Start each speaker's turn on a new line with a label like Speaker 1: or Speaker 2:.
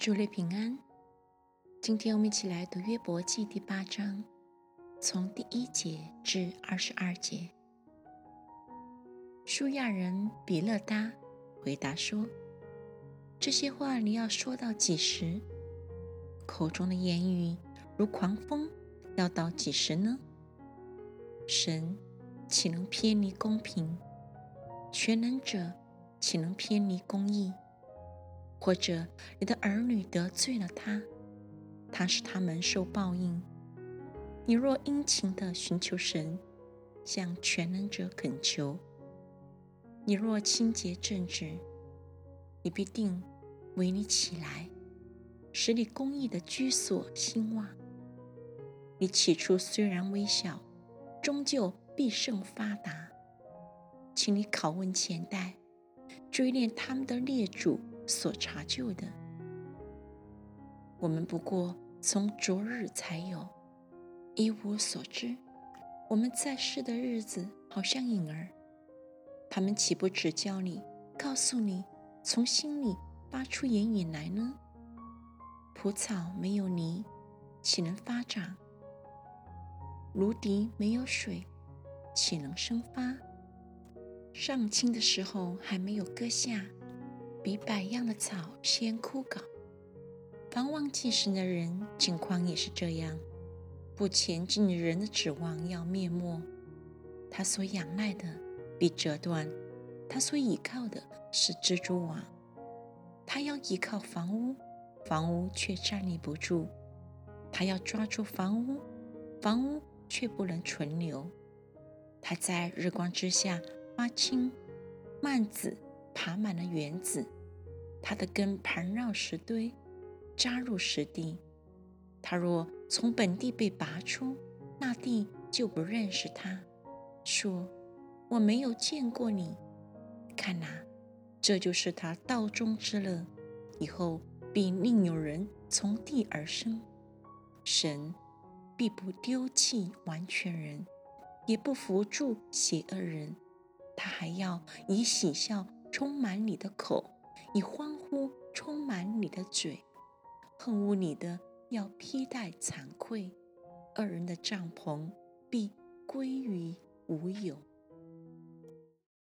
Speaker 1: 主内平安。今天我们一起来读约伯记第八章，从第一节至二十二节。舒亚人比勒达回答说：“这些话你要说到几时？口中的言语如狂风，要到几时呢？神岂能偏离公平？全能者岂能偏离公义？”或者你的儿女得罪了他，他使他们受报应。你若殷勤的寻求神，向全能者恳求；你若清洁正直，你必定为你起来，使你公义的居所兴旺。你起初虽然微小，终究必胜发达。请你拷问前代，追念他们的列祖。所查究的，我们不过从昨日才有，一无所知。我们在世的日子好像影儿，他们岂不指教你，告诉你，从心里发出言语来呢？蒲草没有泥，岂能发长？芦荻没有水，岂能生发？上青的时候还没有割下。比百样的草先枯槁，凡忘记神的人，境况也是这样。不前进的人的指望要灭没，他所仰赖的必折断，他所倚靠的是蜘蛛网。他要依靠房屋，房屋却站立不住；他要抓住房屋，房屋却不能存留。他在日光之下发青，蔓子。爬满了园子，它的根盘绕石堆，扎入石地。它若从本地被拔出，那地就不认识它，说：“我没有见过你。”看哪，这就是他道中之乐。以后必另有人从地而生。神必不丢弃完全人，也不扶助邪恶人。他还要以喜笑。充满你的口，以欢呼充满你的嘴，恨恶你的要披戴惭愧，二人的帐篷必归于无有。